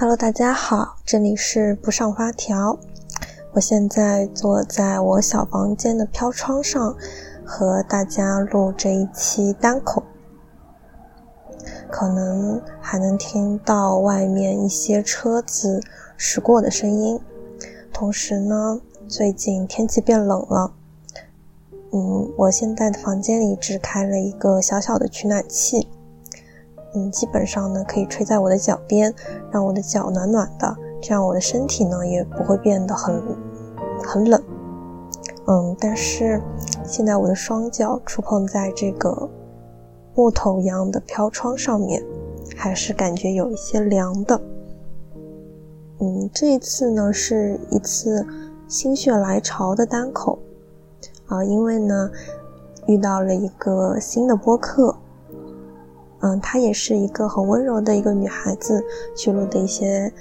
Hello，大家好，这里是不上发条。我现在坐在我小房间的飘窗上，和大家录这一期单口。可能还能听到外面一些车子驶过的声音。同时呢，最近天气变冷了。嗯，我现在的房间里只开了一个小小的取暖器。嗯，基本上呢可以吹在我的脚边，让我的脚暖暖的，这样我的身体呢也不会变得很很冷。嗯，但是现在我的双脚触碰在这个木头一样的飘窗上面，还是感觉有一些凉的。嗯，这一次呢是一次心血来潮的单口啊，因为呢遇到了一个新的播客。嗯，她也是一个很温柔的一个女孩子，去录的一些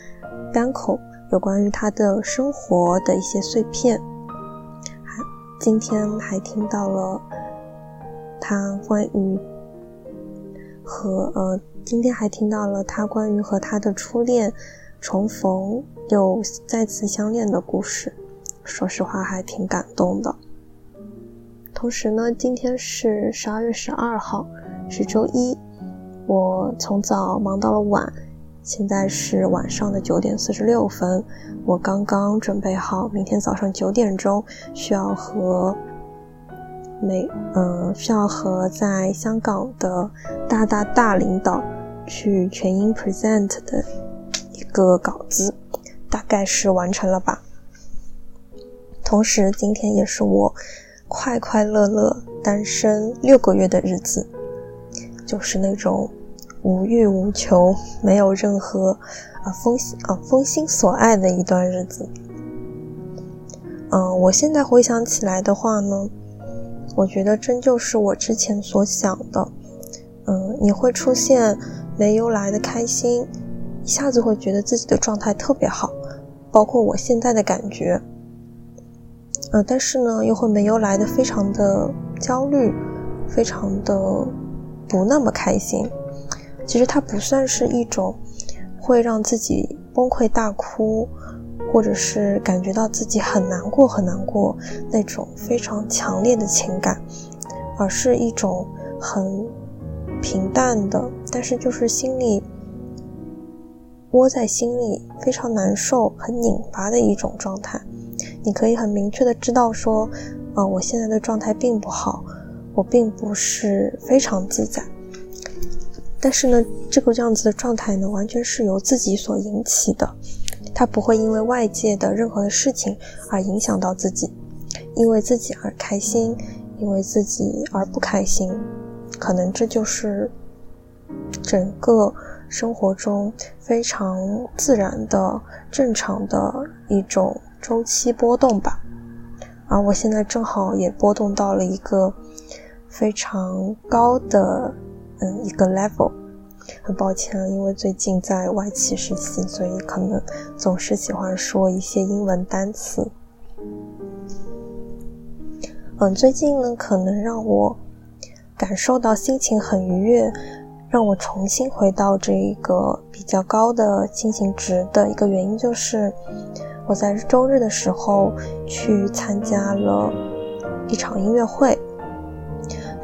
单口，有关于她的生活的一些碎片。还今天还听到了她关于和呃，今天还听到了她关于和她的初恋重逢又再次相恋的故事。说实话，还挺感动的。同时呢，今天是十二月十二号，是周一。我从早忙到了晚，现在是晚上的九点四十六分。我刚刚准备好，明天早上九点钟需要和美嗯需要和在香港的大大大领导去全英 present 的一个稿子，大概是完成了吧。同时，今天也是我快快乐乐单身六个月的日子，就是那种。无欲无求，没有任何啊风啊风心所爱的一段日子。嗯，我现在回想起来的话呢，我觉得真就是我之前所想的。嗯，你会出现没由来的开心，一下子会觉得自己的状态特别好，包括我现在的感觉。嗯，但是呢，又会没由来的非常的焦虑，非常的不那么开心。其实它不算是一种会让自己崩溃大哭，或者是感觉到自己很难过很难过那种非常强烈的情感，而是一种很平淡的，但是就是心里窝在心里非常难受、很拧巴的一种状态。你可以很明确的知道说，呃，我现在的状态并不好，我并不是非常自在。但是呢，这个这样子的状态呢，完全是由自己所引起的，它不会因为外界的任何的事情而影响到自己，因为自己而开心，因为自己而不开心，可能这就是整个生活中非常自然的、正常的一种周期波动吧。而我现在正好也波动到了一个非常高的。嗯，一个 level，很抱歉，因为最近在外企实习，所以可能总是喜欢说一些英文单词。嗯，最近呢，可能让我感受到心情很愉悦，让我重新回到这一个比较高的心情值的一个原因，就是我在周日的时候去参加了一场音乐会。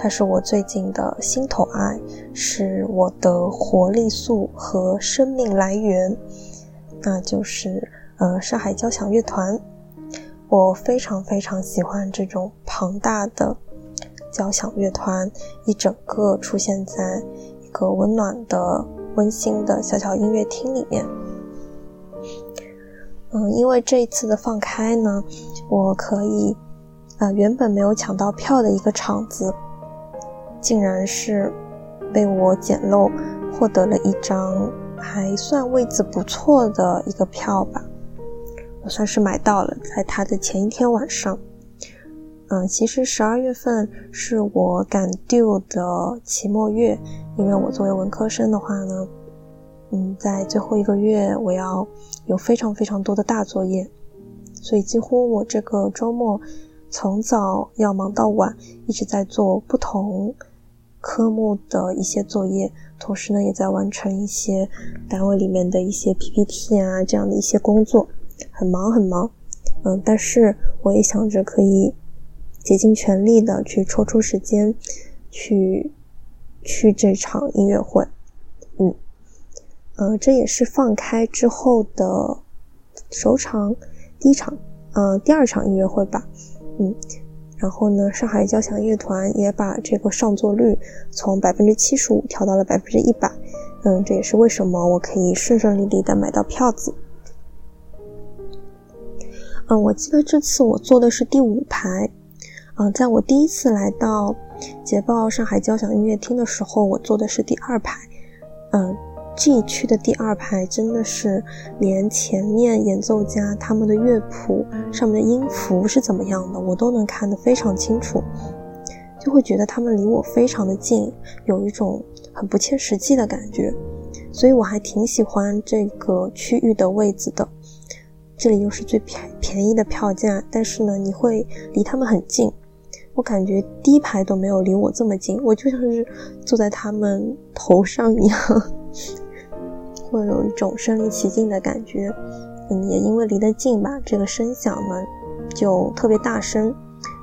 它是我最近的心头爱，是我的活力素和生命来源，那就是呃上海交响乐团。我非常非常喜欢这种庞大的交响乐团，一整个出现在一个温暖的、温馨的小小音乐厅里面。嗯，因为这一次的放开呢，我可以呃原本没有抢到票的一个场子。竟然是被我捡漏获得了一张还算位子不错的一个票吧，我算是买到了，在他的前一天晚上。嗯，其实十二月份是我赶 due 的期末月，因为我作为文科生的话呢，嗯，在最后一个月我要有非常非常多的大作业，所以几乎我这个周末从早要忙到晚，一直在做不同。科目的一些作业，同时呢也在完成一些单位里面的一些 PPT 啊这样的一些工作，很忙很忙。嗯，但是我也想着可以竭尽全力的去抽出时间去去这场音乐会。嗯，呃，这也是放开之后的首场第一场，呃，第二场音乐会吧。嗯。然后呢，上海交响乐团也把这个上座率从百分之七十五调到了百分之一百。嗯，这也是为什么我可以顺顺利利的买到票子。嗯，我记得这次我坐的是第五排。嗯，在我第一次来到捷豹上海交响音乐厅的时候，我坐的是第二排。嗯。这一区的第二排真的是连前面演奏家他们的乐谱上面的音符是怎么样的，我都能看得非常清楚，就会觉得他们离我非常的近，有一种很不切实际的感觉，所以我还挺喜欢这个区域的位子的。这里又是最便便宜的票价，但是呢，你会离他们很近，我感觉第一排都没有离我这么近，我就像是坐在他们头上一样。会有一种身临其境的感觉，嗯，也因为离得近吧，这个声响呢就特别大声。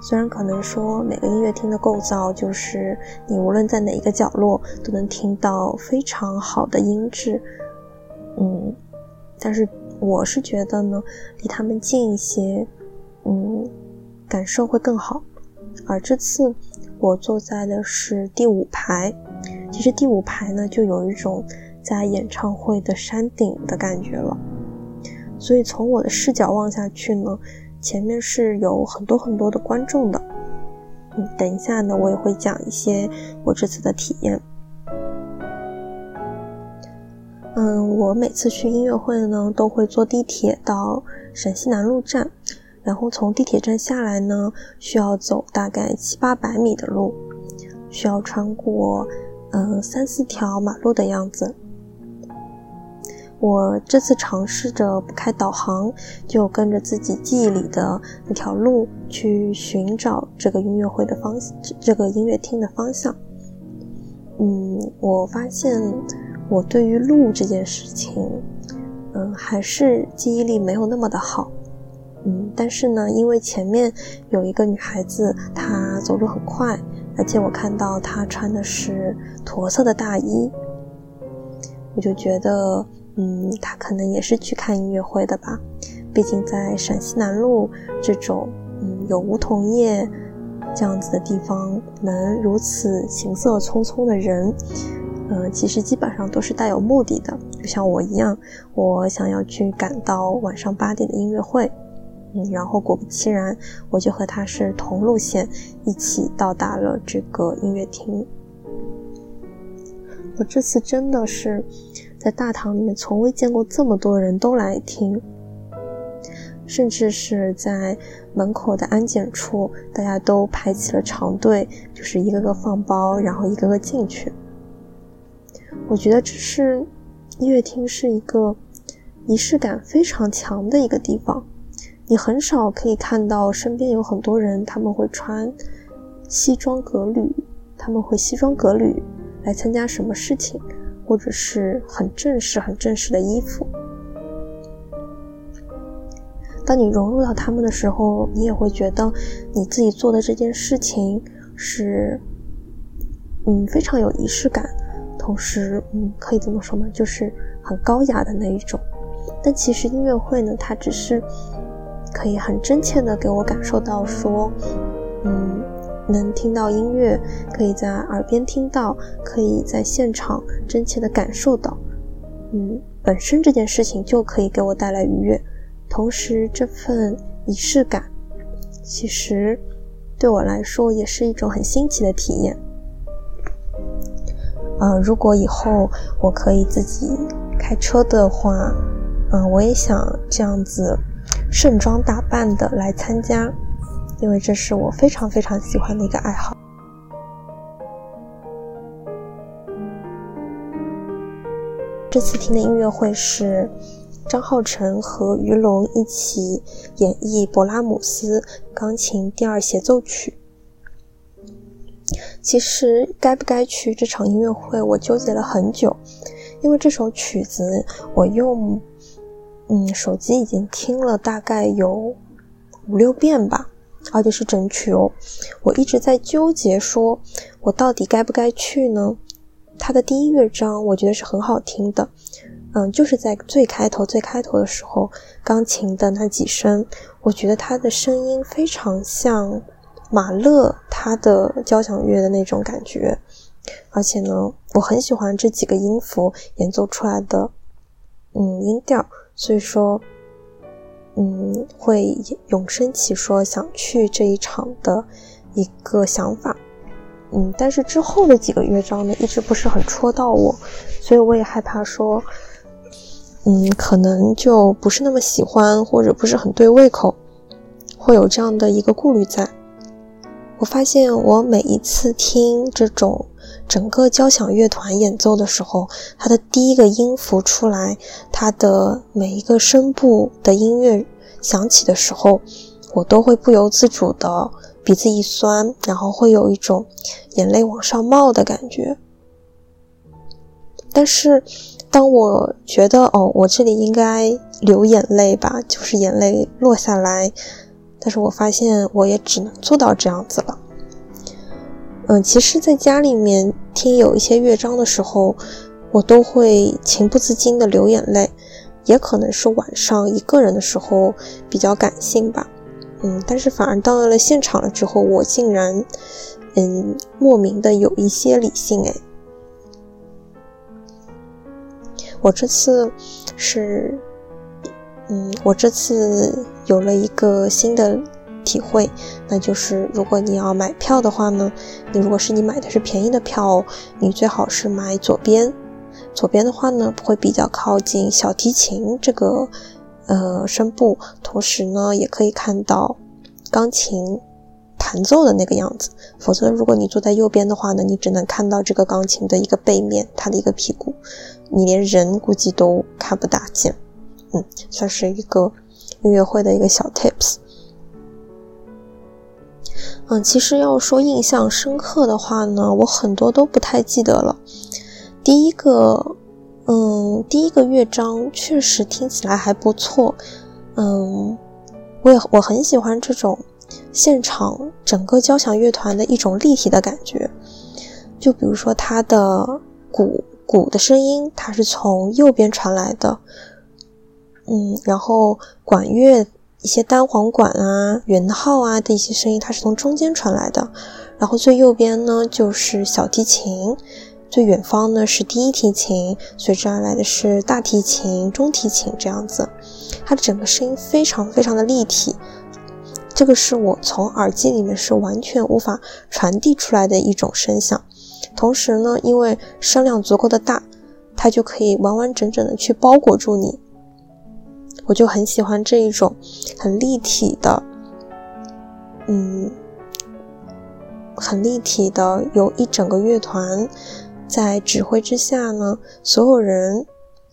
虽然可能说每个音乐厅的构造就是你无论在哪一个角落都能听到非常好的音质，嗯，但是我是觉得呢，离他们近一些，嗯，感受会更好。而这次我坐在的是第五排，其实第五排呢就有一种。在演唱会的山顶的感觉了，所以从我的视角望下去呢，前面是有很多很多的观众的。嗯，等一下呢，我也会讲一些我这次的体验。嗯，我每次去音乐会呢，都会坐地铁到陕西南路站，然后从地铁站下来呢，需要走大概七八百米的路，需要穿过嗯三四条马路的样子。我这次尝试着不开导航，就跟着自己记忆里的那条路去寻找这个音乐会的方，这个音乐厅的方向。嗯，我发现我对于路这件事情，嗯，还是记忆力没有那么的好。嗯，但是呢，因为前面有一个女孩子，她走路很快，而且我看到她穿的是驼色的大衣，我就觉得。嗯，他可能也是去看音乐会的吧，毕竟在陕西南路这种嗯有梧桐叶这样子的地方，能如此行色匆匆的人，嗯，其实基本上都是带有目的的，就像我一样，我想要去赶到晚上八点的音乐会，嗯，然后果不其然，我就和他是同路线，一起到达了这个音乐厅。我这次真的是。在大堂里面，从未见过这么多人都来听，甚至是在门口的安检处，大家都排起了长队，就是一个个放包，然后一个个进去。我觉得这是音乐厅是一个仪式感非常强的一个地方，你很少可以看到身边有很多人，他们会穿西装革履，他们会西装革履来参加什么事情。或者是很正式、很正式的衣服。当你融入到他们的时候，你也会觉得你自己做的这件事情是，嗯，非常有仪式感，同时，嗯，可以这么说吗？就是很高雅的那一种。但其实音乐会呢，它只是可以很真切的给我感受到说，嗯。能听到音乐，可以在耳边听到，可以在现场真切的感受到，嗯，本身这件事情就可以给我带来愉悦。同时，这份仪式感，其实对我来说也是一种很新奇的体验。呃，如果以后我可以自己开车的话，嗯，我也想这样子盛装打扮的来参加。因为这是我非常非常喜欢的一个爱好。这次听的音乐会是张浩成和于龙一起演绎勃拉姆斯钢琴第二协奏曲。其实该不该去这场音乐会，我纠结了很久，因为这首曲子我用嗯手机已经听了大概有五六遍吧，而且是整曲哦。我一直在纠结，说我到底该不该去呢？它的第一乐章我觉得是很好听的，嗯，就是在最开头最开头的时候，钢琴的那几声，我觉得它的声音非常像马勒他的交响乐的那种感觉，而且呢，我很喜欢这几个音符演奏出来的，嗯，音调，所以说，嗯，会涌生起说想去这一场的一个想法。嗯，但是之后的几个乐章呢，一直不是很戳到我，所以我也害怕说，嗯，可能就不是那么喜欢，或者不是很对胃口，会有这样的一个顾虑在。我发现我每一次听这种整个交响乐团演奏的时候，它的第一个音符出来，它的每一个声部的音乐响起的时候，我都会不由自主的。鼻子一酸，然后会有一种眼泪往上冒的感觉。但是，当我觉得哦，我这里应该流眼泪吧，就是眼泪落下来。但是我发现我也只能做到这样子了。嗯，其实，在家里面听有一些乐章的时候，我都会情不自禁的流眼泪，也可能是晚上一个人的时候比较感性吧。嗯，但是反而到了现场了之后，我竟然，嗯，莫名的有一些理性哎。我这次是，嗯，我这次有了一个新的体会，那就是如果你要买票的话呢，你如果是你买的是便宜的票，你最好是买左边，左边的话呢会比较靠近小提琴这个。呃，声部，同时呢，也可以看到钢琴弹奏的那个样子。否则，如果你坐在右边的话呢，你只能看到这个钢琴的一个背面，它的一个屁股，你连人估计都看不大见。嗯，算是一个音乐会的一个小 tips。嗯，其实要说印象深刻的话呢，我很多都不太记得了。第一个。嗯，第一个乐章确实听起来还不错。嗯，我也我很喜欢这种现场整个交响乐团的一种立体的感觉。就比如说它的鼓鼓的声音，它是从右边传来的。嗯，然后管乐一些单簧管啊、圆号啊的一些声音，它是从中间传来的。然后最右边呢，就是小提琴。最远方呢是第一提琴，随之而来的是大提琴、中提琴这样子，它的整个声音非常非常的立体，这个是我从耳机里面是完全无法传递出来的一种声响。同时呢，因为声量足够的大，它就可以完完整整的去包裹住你。我就很喜欢这一种很立体的，嗯，很立体的，有一整个乐团。在指挥之下呢，所有人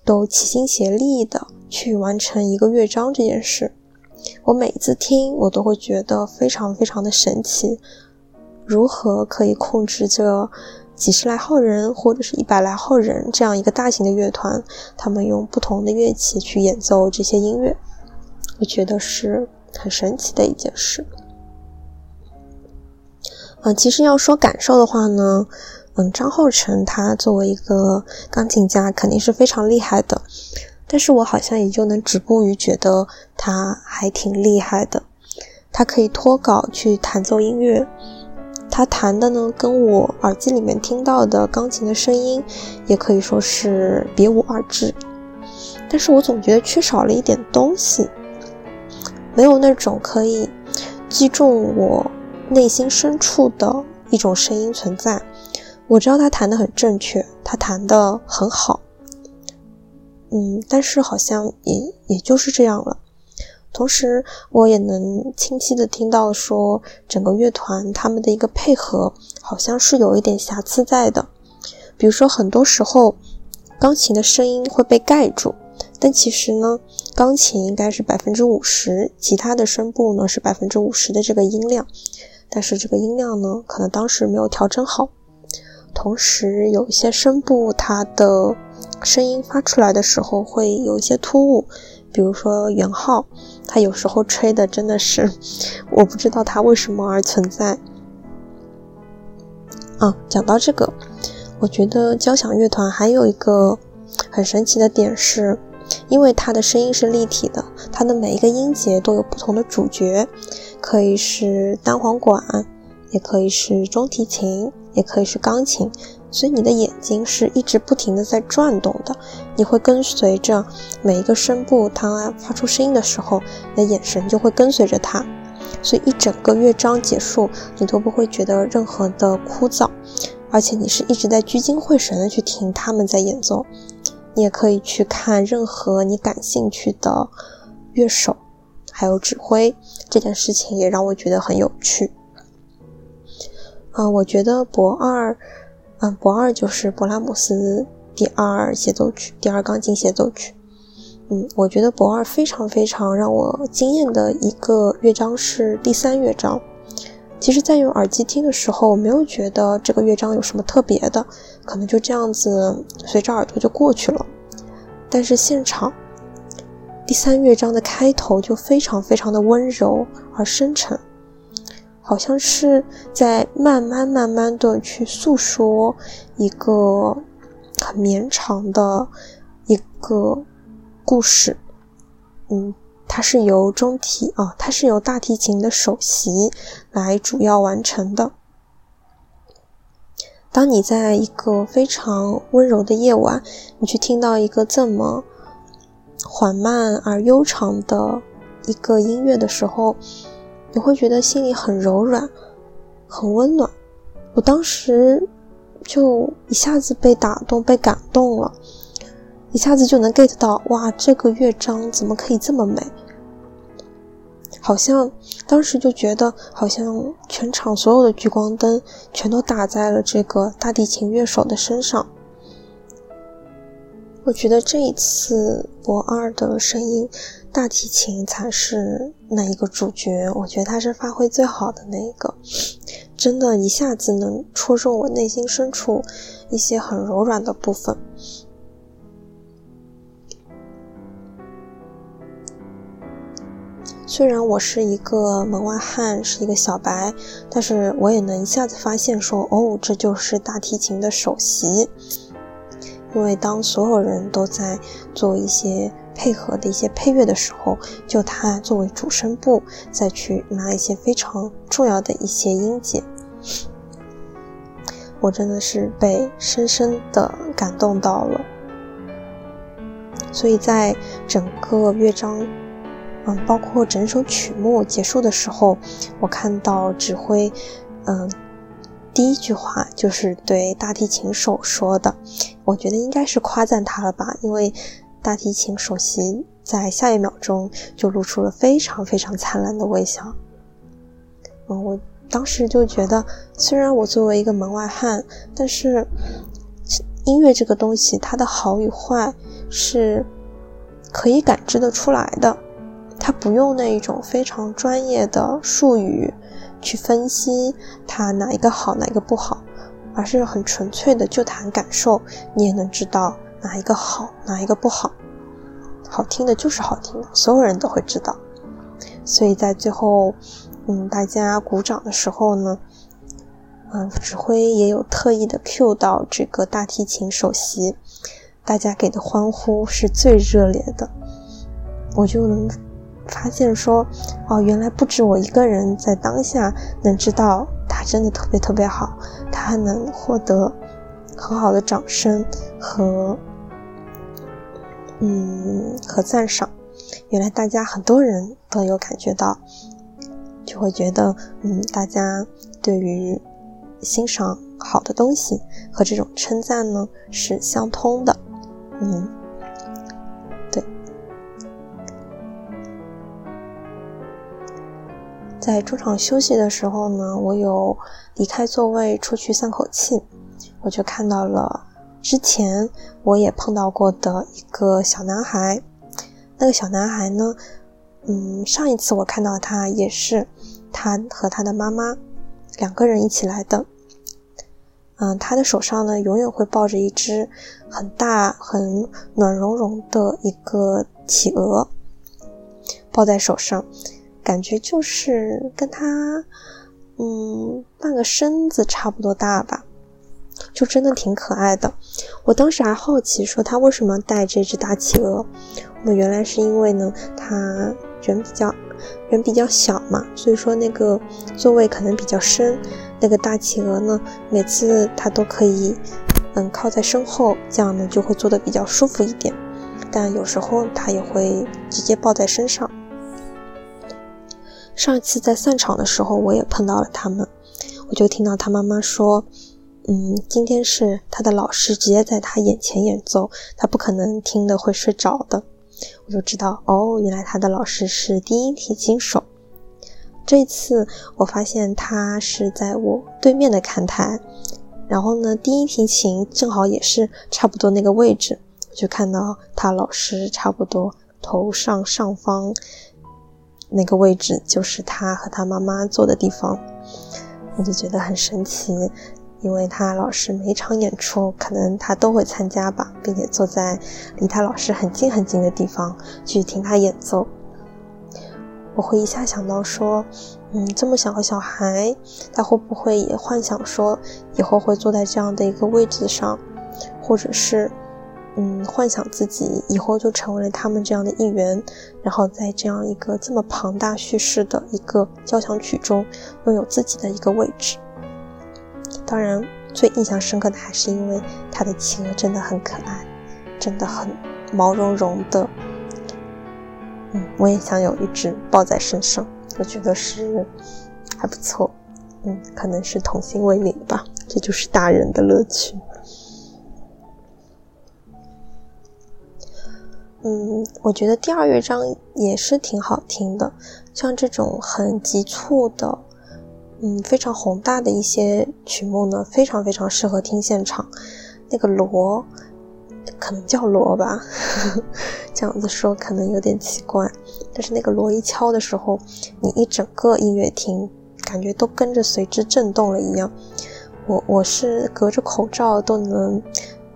都齐心协力的去完成一个乐章这件事。我每次听，我都会觉得非常非常的神奇。如何可以控制这几十来号人，或者是一百来号人这样一个大型的乐团，他们用不同的乐器去演奏这些音乐，我觉得是很神奇的一件事。嗯，其实要说感受的话呢。嗯，张浩成他作为一个钢琴家肯定是非常厉害的，但是我好像也就能止步于觉得他还挺厉害的。他可以脱稿去弹奏音乐，他弹的呢跟我耳机里面听到的钢琴的声音也可以说是别无二致。但是我总觉得缺少了一点东西，没有那种可以击中我内心深处的一种声音存在。我知道他弹的很正确，他弹的很好，嗯，但是好像也也就是这样了。同时，我也能清晰的听到说，整个乐团他们的一个配合好像是有一点瑕疵在的。比如说，很多时候钢琴的声音会被盖住，但其实呢，钢琴应该是百分之五十，其他的声部呢是百分之五十的这个音量。但是这个音量呢，可能当时没有调整好，同时有一些声部它的声音发出来的时候会有一些突兀，比如说元号，它有时候吹的真的是，我不知道它为什么而存在。啊，讲到这个，我觉得交响乐团还有一个很神奇的点是，因为它的声音是立体的，它的每一个音节都有不同的主角，可以是单簧管，也可以是中提琴，也可以是钢琴，所以你的眼睛是一直不停的在转动的，你会跟随着每一个声部，它发出声音的时候，你的眼神就会跟随着它。所以一整个乐章结束，你都不会觉得任何的枯燥，而且你是一直在聚精会神的去听他们在演奏。你也可以去看任何你感兴趣的乐手，还有指挥，这件事情也让我觉得很有趣。啊，我觉得博二，嗯，博二就是勃拉姆斯第二协奏曲，第二钢琴协奏曲。嗯，我觉得博二非常非常让我惊艳的一个乐章是第三乐章。其实，在用耳机听的时候，我没有觉得这个乐章有什么特别的，可能就这样子随着耳朵就过去了。但是现场第三乐章的开头就非常非常的温柔而深沉，好像是在慢慢慢慢的去诉说一个很绵长的一个。故事，嗯，它是由中提啊，它是由大提琴的首席来主要完成的。当你在一个非常温柔的夜晚，你去听到一个这么缓慢而悠长的一个音乐的时候，你会觉得心里很柔软，很温暖。我当时就一下子被打动，被感动了。一下子就能 get 到，哇，这个乐章怎么可以这么美？好像当时就觉得，好像全场所有的聚光灯全都打在了这个大提琴乐手的身上。我觉得这一次博二的声音，大提琴才是那一个主角。我觉得他是发挥最好的那一个，真的一下子能戳中我内心深处一些很柔软的部分。虽然我是一个门外汉，是一个小白，但是我也能一下子发现说，哦，这就是大提琴的首席。因为当所有人都在做一些配合的一些配乐的时候，就他作为主声部再去拿一些非常重要的一些音节，我真的是被深深的感动到了。所以在整个乐章。嗯，包括整首曲目结束的时候，我看到指挥，嗯，第一句话就是对大提琴手说的，我觉得应该是夸赞他了吧，因为大提琴首席在下一秒钟就露出了非常非常灿烂的微笑。嗯，我当时就觉得，虽然我作为一个门外汉，但是音乐这个东西，它的好与坏是可以感知得出来的。他不用那一种非常专业的术语去分析它哪一个好哪一个不好，而是很纯粹的就谈感受，你也能知道哪一个好哪一个不好。好听的就是好听的，所有人都会知道。所以在最后，嗯，大家鼓掌的时候呢，嗯，指挥也有特意的 cue 到这个大提琴首席，大家给的欢呼是最热烈的，我就能。发现说，哦，原来不止我一个人在当下能知道他真的特别特别好，他还能获得很好的掌声和，嗯，和赞赏。原来大家很多人都有感觉到，就会觉得，嗯，大家对于欣赏好的东西和这种称赞呢是相通的，嗯。在中场休息的时候呢，我有离开座位出去散口气，我就看到了之前我也碰到过的一个小男孩。那个小男孩呢，嗯，上一次我看到他也是他和他的妈妈两个人一起来的。嗯，他的手上呢，永远会抱着一只很大、很暖融融的一个企鹅，抱在手上，感觉就是跟他，嗯，半个身子差不多大吧，就真的挺可爱的。我当时还好奇，说他为什么带这只大企鹅？我原来是因为呢，他人比较人比较小嘛，所以说那个座位可能比较深。那个大企鹅呢，每次它都可以，嗯，靠在身后，这样呢就会坐的比较舒服一点。但有时候它也会直接抱在身上。上一次在散场的时候，我也碰到了他们，我就听到他妈妈说，嗯，今天是他的老师直接在他眼前演奏，他不可能听的会睡着的。我就知道，哦，原来他的老师是低音提琴手。这次我发现他是在我对面的看台，然后呢，低音提琴正好也是差不多那个位置，我就看到他老师差不多头上上方那个位置就是他和他妈妈坐的地方，我就觉得很神奇，因为他老师每场演出可能他都会参加吧，并且坐在离他老师很近很近的地方去听他演奏。我会一下想到说，嗯，这么小个小孩，他会不会也幻想说以后会坐在这样的一个位置上，或者是，嗯，幻想自己以后就成为了他们这样的一员，然后在这样一个这么庞大叙事的一个交响曲中，拥有自己的一个位置。当然，最印象深刻的还是因为他的企鹅真的很可爱，真的很毛茸茸的。嗯，我也想有一只抱在身上，我觉得是还不错。嗯，可能是童心未泯吧，这就是大人的乐趣。嗯，我觉得第二乐章也是挺好听的，像这种很急促的，嗯，非常宏大的一些曲目呢，非常非常适合听现场。那个锣。可能叫锣吧，这样子说可能有点奇怪。但是那个锣一敲的时候，你一整个音乐厅感觉都跟着随之震动了一样。我我是隔着口罩都能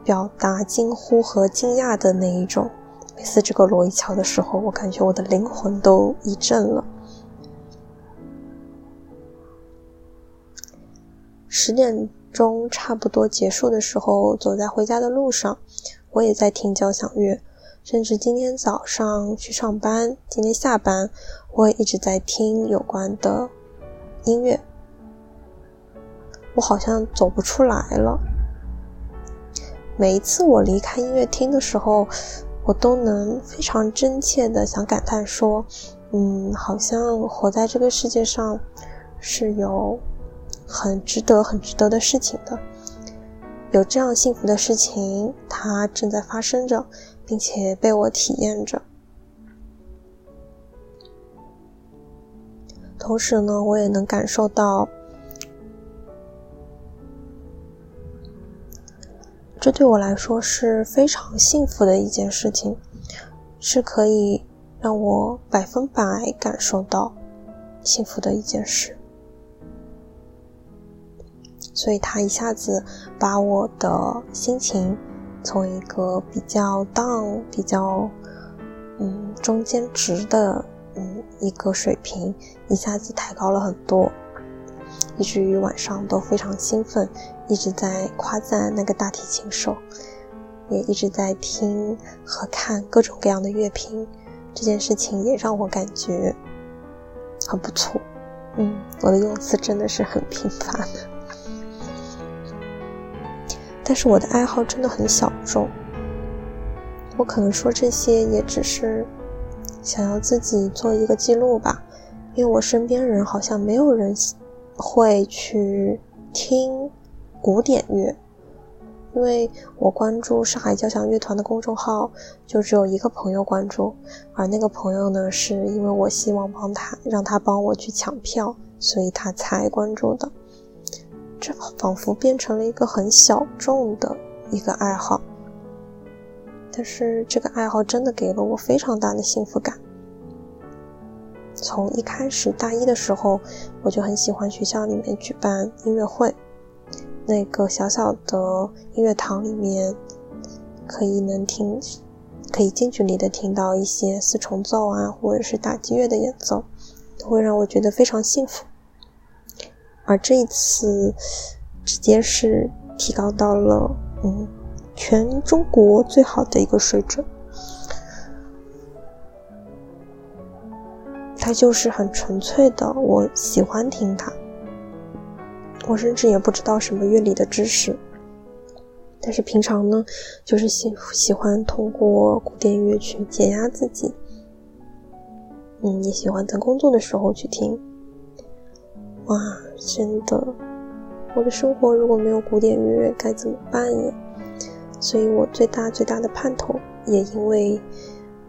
表达惊呼和惊讶的那一种。每次这个锣一敲的时候，我感觉我的灵魂都一震了。十点钟差不多结束的时候，走在回家的路上。我也在听交响乐，甚至今天早上去上班，今天下班，我也一直在听有关的音乐。我好像走不出来了。每一次我离开音乐厅的时候，我都能非常真切的想感叹说：“嗯，好像活在这个世界上是有很值得、很值得的事情的。”有这样幸福的事情，它正在发生着，并且被我体验着。同时呢，我也能感受到，这对我来说是非常幸福的一件事情，是可以让我百分百感受到幸福的一件事。所以，他一下子把我的心情从一个比较 down、比较嗯中间值的嗯一个水平，一下子抬高了很多，以至于晚上都非常兴奋，一直在夸赞那个大提琴手，也一直在听和看各种各样的乐评。这件事情也让我感觉很不错。嗯，我的用词真的是很贫乏的。但是我的爱好真的很小众，我可能说这些也只是想要自己做一个记录吧，因为我身边人好像没有人会去听古典乐，因为我关注上海交响乐团的公众号就只有一个朋友关注，而那个朋友呢是因为我希望帮他让他帮我去抢票，所以他才关注的。这仿佛变成了一个很小众的一个爱好，但是这个爱好真的给了我非常大的幸福感。从一开始大一的时候，我就很喜欢学校里面举办音乐会，那个小小的音乐堂里面，可以能听，可以近距离的听到一些四重奏啊，或者是打击乐的演奏，都会让我觉得非常幸福。而这一次，直接是提高到了嗯，全中国最好的一个水准。它就是很纯粹的，我喜欢听它。我甚至也不知道什么乐理的知识，但是平常呢，就是喜喜欢通过古典乐去解压自己。嗯，也喜欢在工作的时候去听。哇，真的，我的生活如果没有古典乐该怎么办呀？所以我最大最大的盼头，也因为，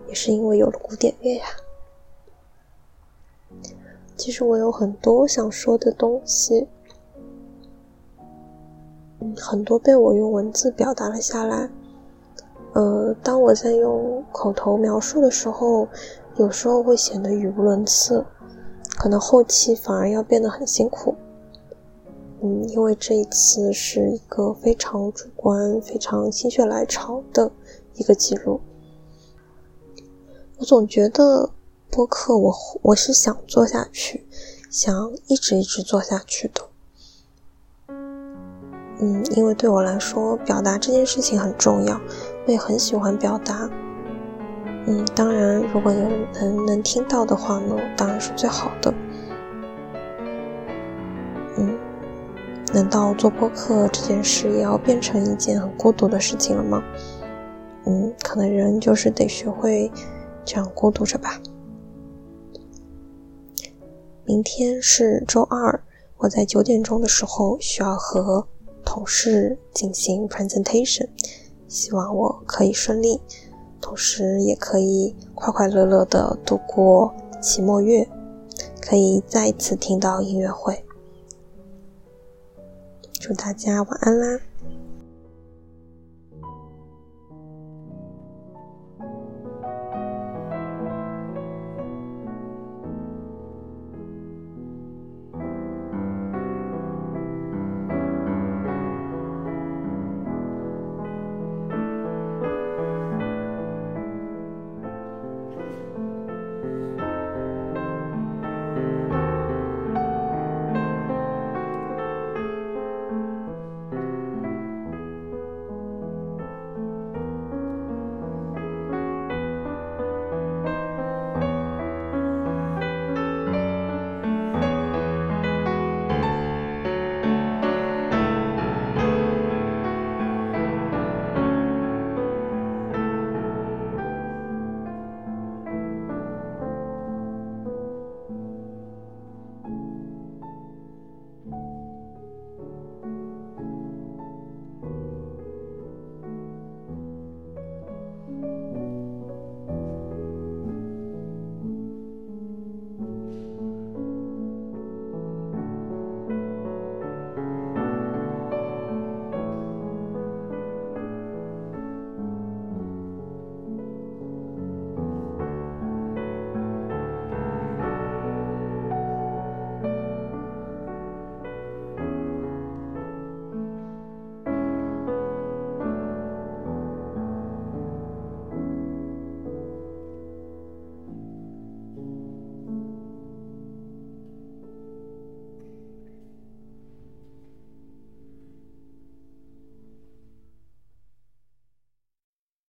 也是因为有了古典乐呀。其实我有很多想说的东西，很多被我用文字表达了下来。呃，当我在用口头描述的时候，有时候会显得语无伦次，可能后期反而要变得很辛苦。嗯，因为这一次是一个非常主观、非常心血来潮的一个记录，我总觉得。播客，我我是想做下去，想一直一直做下去的。嗯，因为对我来说，表达这件事情很重要，我也很喜欢表达。嗯，当然，如果有人能听到的话呢，当然是最好的。嗯，难道做播客这件事也要变成一件很孤独的事情了吗？嗯，可能人就是得学会这样孤独着吧。明天是周二，我在九点钟的时候需要和同事进行 presentation，希望我可以顺利，同时也可以快快乐乐的度过期末月，可以再一次听到音乐会。祝大家晚安啦！